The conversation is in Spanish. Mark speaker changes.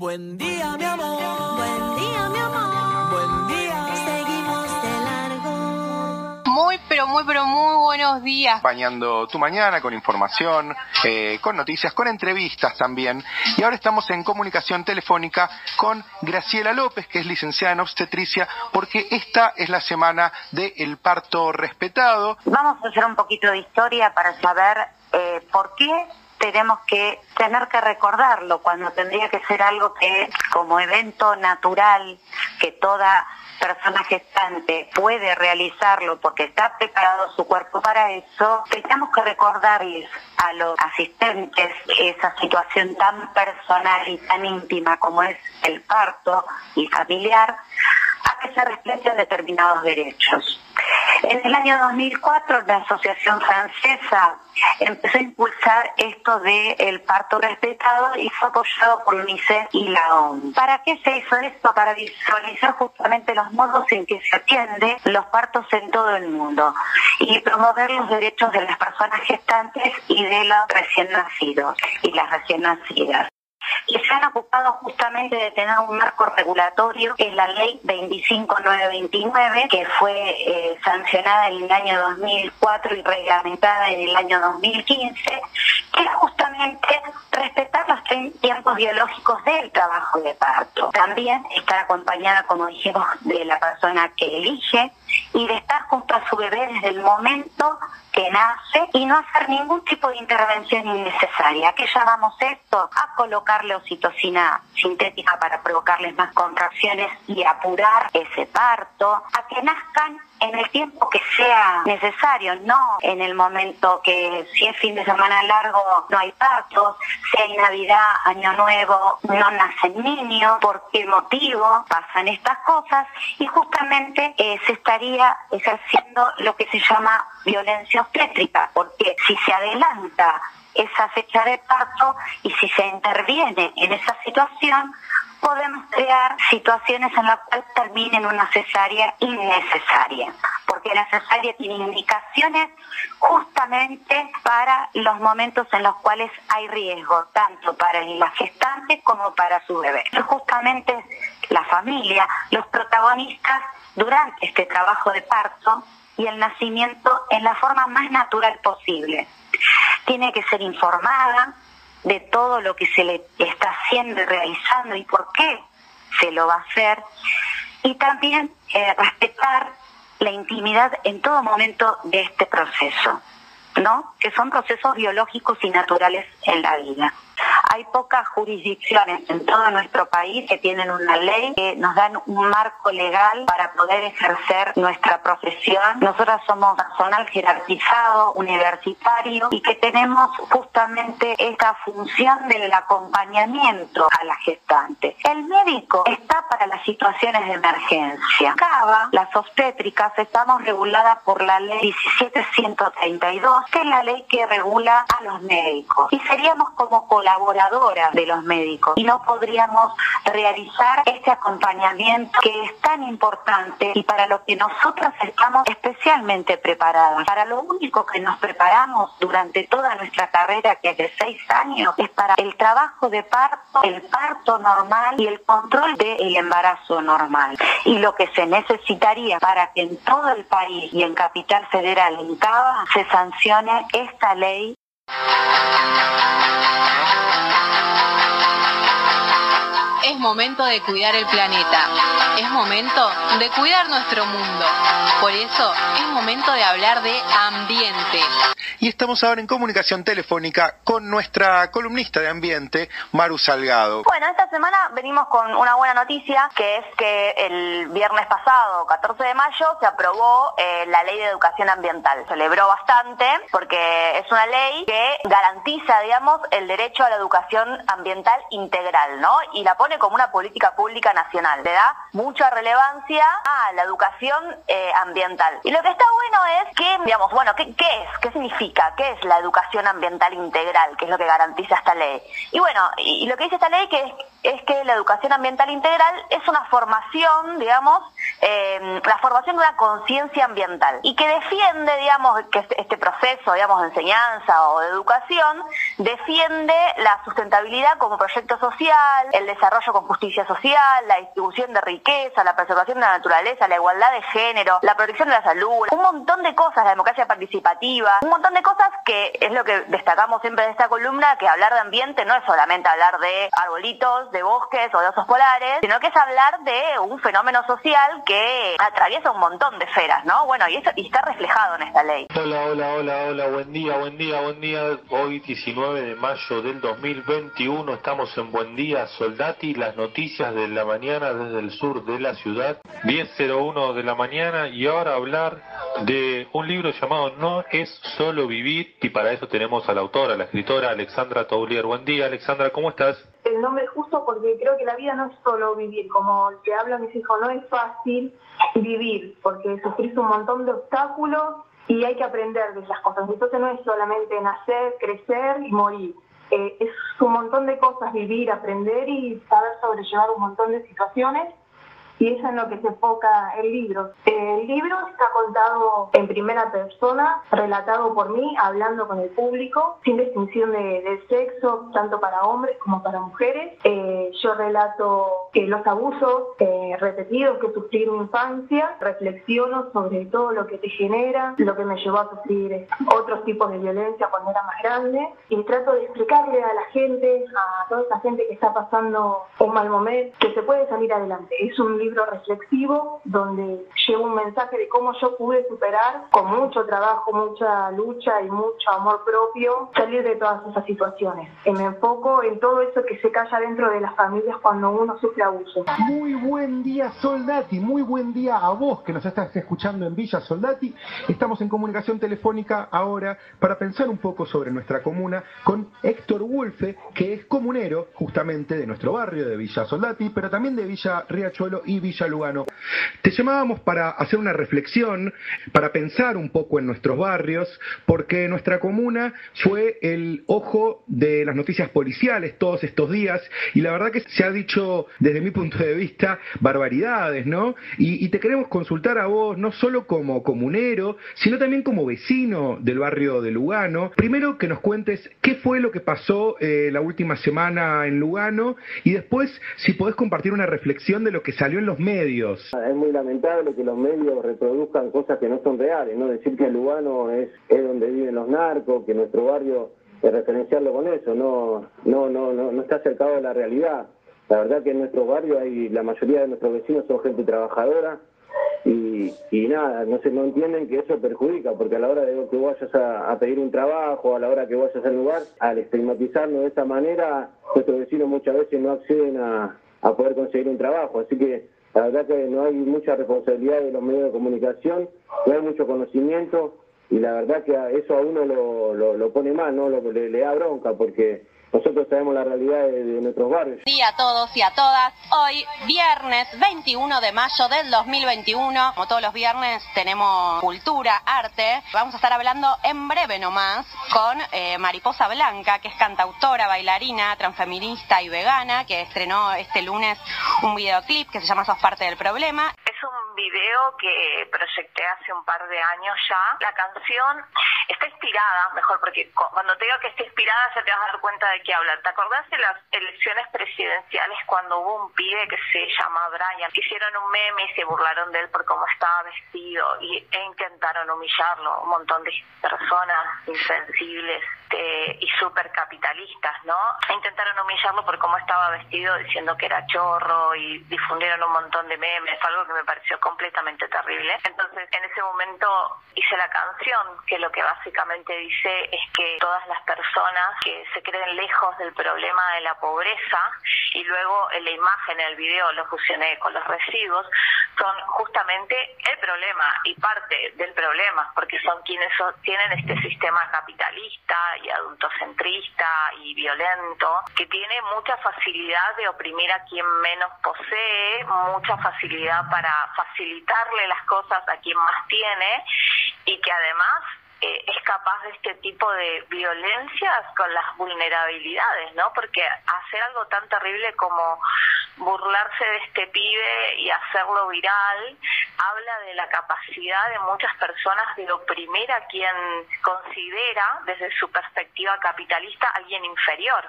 Speaker 1: Buen día, mi amor.
Speaker 2: Buen día, mi amor.
Speaker 1: Buen día.
Speaker 2: Seguimos de largo.
Speaker 3: Muy, pero muy, pero muy buenos días.
Speaker 4: acompañando tu mañana con información, eh, con noticias, con entrevistas también. Y ahora estamos en comunicación telefónica con Graciela López, que es licenciada en obstetricia, porque esta es la semana del parto respetado.
Speaker 5: Vamos a hacer un poquito de historia para saber eh, por qué tenemos que tener que recordarlo cuando tendría que ser algo que como evento natural que toda persona gestante puede realizarlo porque está preparado su cuerpo para eso, tenemos que recordarles a los asistentes esa situación tan personal y tan íntima como es el parto y familiar, a que se respeten determinados derechos. En el año 2004 la Asociación Francesa empezó a impulsar esto del el parto respetado y fue apoyado por UNICEF y la ONU. ¿Para qué se hizo esto? Para visualizar justamente los modos en que se atiende los partos en todo el mundo y promover los derechos de las personas gestantes y de los recién nacidos y las recién nacidas que se han ocupado justamente de tener un marco regulatorio, que es la ley 25929, que fue eh, sancionada en el año 2004 y reglamentada en el año 2015, que es justamente respetar los tiempos biológicos del trabajo de parto. También estar acompañada, como dijimos, de la persona que elige y de estar junto a su bebé desde el momento que nace y no hacer ningún tipo de intervención innecesaria. ¿Qué llamamos esto? A colocarle oxitocina sintética para provocarles más contracciones y apurar ese parto, a que nazcan en el tiempo que sea necesario, no en el momento que si es fin de semana largo no hay partos, si hay Navidad, Año Nuevo, no nacen niños, por qué motivo pasan estas cosas y justamente eh, se estaría ejerciendo lo que se llama violencia obstétrica, porque si se adelanta esa fecha de parto y si se interviene en esa situación, podemos crear situaciones en las cuales termine en una cesárea innecesaria, porque la cesárea tiene indicaciones justamente para los momentos en los cuales hay riesgo, tanto para la gestante como para su bebé. Justamente la familia, los protagonistas durante este trabajo de parto y el nacimiento en la forma más natural posible. Tiene que ser informada, de todo lo que se le está haciendo y realizando y por qué se lo va a hacer. Y también eh, respetar la intimidad en todo momento de este proceso, ¿no? Que son procesos biológicos y naturales en la vida. Hay pocas jurisdicciones en todo nuestro país que tienen una ley que nos dan un marco legal para poder ejercer nuestra profesión. Nosotras somos personal jerarquizado, universitario y que tenemos justamente esta función del acompañamiento a la gestante. El médico está para las situaciones de emergencia. Cava, las obstétricas, estamos reguladas por la ley 17132, que es la ley que regula a los médicos. Y seríamos como colaboradores de los médicos y no podríamos realizar este acompañamiento que es tan importante y para lo que nosotros estamos especialmente preparadas. Para lo único que nos preparamos durante toda nuestra carrera, que es de seis años, es para el trabajo de parto, el parto normal y el control del embarazo normal. Y lo que se necesitaría para que en todo el país y en Capital Federal, en Cava, se sancione esta ley
Speaker 3: momento de cuidar el planeta. Es momento de cuidar nuestro mundo. Por eso es momento de hablar de ambiente.
Speaker 4: Y estamos ahora en comunicación telefónica con nuestra columnista de ambiente, Maru Salgado.
Speaker 6: Bueno, esta semana venimos con una buena noticia, que es que el viernes pasado, 14 de mayo, se aprobó eh, la ley de educación ambiental. Celebró bastante porque es una ley que garantiza, digamos, el derecho a la educación ambiental integral, ¿no? Y la pone como una política pública nacional. Le da mucha relevancia a la educación eh, ambiental. Y lo que está bueno es que, digamos, bueno, ¿qué, qué es? ¿Qué significa? ¿Qué es la educación ambiental integral? ¿Qué es lo que garantiza esta ley? Y bueno, y, y lo que dice esta ley que es es que la educación ambiental integral es una formación, digamos, eh, la formación de una conciencia ambiental y que defiende, digamos, que este, este proceso, digamos, de enseñanza o de educación, defiende la sustentabilidad como proyecto social, el desarrollo con justicia social, la distribución de riqueza, la preservación de la naturaleza, la igualdad de género, la protección de la salud, un montón de cosas, la democracia participativa, un montón de cosas que es lo que destacamos siempre de esta columna, que hablar de ambiente no es solamente hablar de arbolitos, de bosques o de osos polares, sino que es hablar de un fenómeno social que atraviesa un montón de esferas, ¿no? Bueno, y, eso, y está reflejado en esta ley.
Speaker 7: Hola, hola, hola, hola, buen día, buen día, buen día. Hoy 19 de mayo del 2021 estamos en Buen Día Soldati, las noticias de la mañana desde el sur de la ciudad, 10.01 de la mañana y ahora hablar de un libro llamado No es solo vivir y para eso tenemos a la autora, la escritora Alexandra Taulier. Buen día, Alexandra, ¿cómo estás?
Speaker 8: El nombre justo porque creo que la vida no es solo vivir, como te hablo mis hijos, no es fácil vivir, porque sufrís un montón de obstáculos y hay que aprender de esas cosas. Entonces no es solamente nacer, crecer y morir. Eh, es un montón de cosas, vivir, aprender y saber sobrellevar un montón de situaciones y eso es en lo que se enfoca el libro. El libro está contado en primera persona, relatado por mí, hablando con el público, sin distinción de, sexo, tanto para hombres como para mujeres. Eh, yo relato eh, los abusos eh, repetidos que sufrí en mi infancia, reflexiono sobre todo lo que te genera, lo que me llevó a sufrir otros tipos de violencia cuando era más grande y trato de explicarle a la gente, a toda esa gente que está pasando un mal momento, que se puede salir adelante. Es un libro reflexivo donde llevo un mensaje de cómo yo pude superar con mucho trabajo, mucha lucha y mucho amor propio salir de todas esas situaciones. Y me enfoco en todo eso que se calla dentro de las familias cuando uno sufre abuso.
Speaker 4: Muy buen día Soldati, muy buen día a vos que nos estás escuchando en Villa Soldati. Estamos en comunicación telefónica ahora para pensar un poco sobre nuestra comuna con Héctor Wolfe, que es comunero justamente de nuestro barrio de Villa Soldati, pero también de Villa Riachuelo y Villa Lugano. Te llamábamos para hacer una reflexión, para pensar un poco en nuestros barrios, porque nuestra comuna fue el ojo de las noticias policiales todos estos días y la verdad que se ha dicho desde mi punto de vista barbaridades, ¿no? Y, te queremos consultar a vos, no solo como comunero, sino también como vecino del barrio de Lugano. Primero que nos cuentes qué fue lo que pasó eh, la última semana en Lugano y después si podés compartir una reflexión de lo que salió en los medios.
Speaker 9: Es muy lamentable que los medios reproduzcan cosas que no son reales, ¿no? Decir que Lugano es, es donde viven los narcos, que nuestro barrio es referenciarlo con eso, no, no, no, no, no está acercado a la realidad. La verdad que en nuestro barrio hay, la mayoría de nuestros vecinos son gente trabajadora y, nada, no se no entienden que eso perjudica, porque a la hora de que vayas a, pedir un trabajo, a la hora que vayas al lugar, al estigmatizarnos de esta manera, nuestros vecinos muchas veces no acceden a, a poder conseguir un trabajo. Así que la verdad que no hay mucha responsabilidad de los medios de comunicación, no hay mucho conocimiento y la verdad que eso a uno lo, lo, pone mal, ¿no? Lo, le da bronca porque nosotros sabemos la realidad de, nuestros barrios.
Speaker 3: Día a todos y a todas. Hoy, viernes 21 de mayo del 2021. Como todos los viernes, tenemos cultura, arte. Vamos a estar hablando en breve nomás con eh, Mariposa Blanca, que es cantautora, bailarina, transfeminista y vegana, que estrenó este lunes un videoclip que se llama Sos parte del problema.
Speaker 10: Video que proyecté hace un par de años ya. La canción está inspirada, mejor porque cuando te digo que está inspirada ya te vas a dar cuenta de qué habla. ¿Te acordás de las elecciones presidenciales cuando hubo un pibe que se llama Brian? Hicieron un meme y se burlaron de él por cómo estaba vestido y, e intentaron humillarlo. Un montón de personas insensibles este, y súper capitalistas, ¿no? E intentaron humillarlo por cómo estaba vestido diciendo que era chorro y difundieron un montón de memes, algo que me pareció completamente terrible. Entonces, en ese momento hice la canción que lo que básicamente dice es que todas las personas que se creen lejos del problema de la pobreza y luego en la imagen, en el video lo fusioné con los residuos, son justamente el problema y parte del problema, porque son quienes tienen este sistema capitalista y adultocentrista y violento, que tiene mucha facilidad de oprimir a quien menos posee, mucha facilidad para facilitarle las cosas a quien más tiene y que además eh, es capaz de este tipo de violencias con las vulnerabilidades, ¿no? Porque hacer algo tan terrible como burlarse de este pibe y hacerlo viral habla de la capacidad de muchas personas de oprimir a quien considera desde su perspectiva capitalista alguien inferior.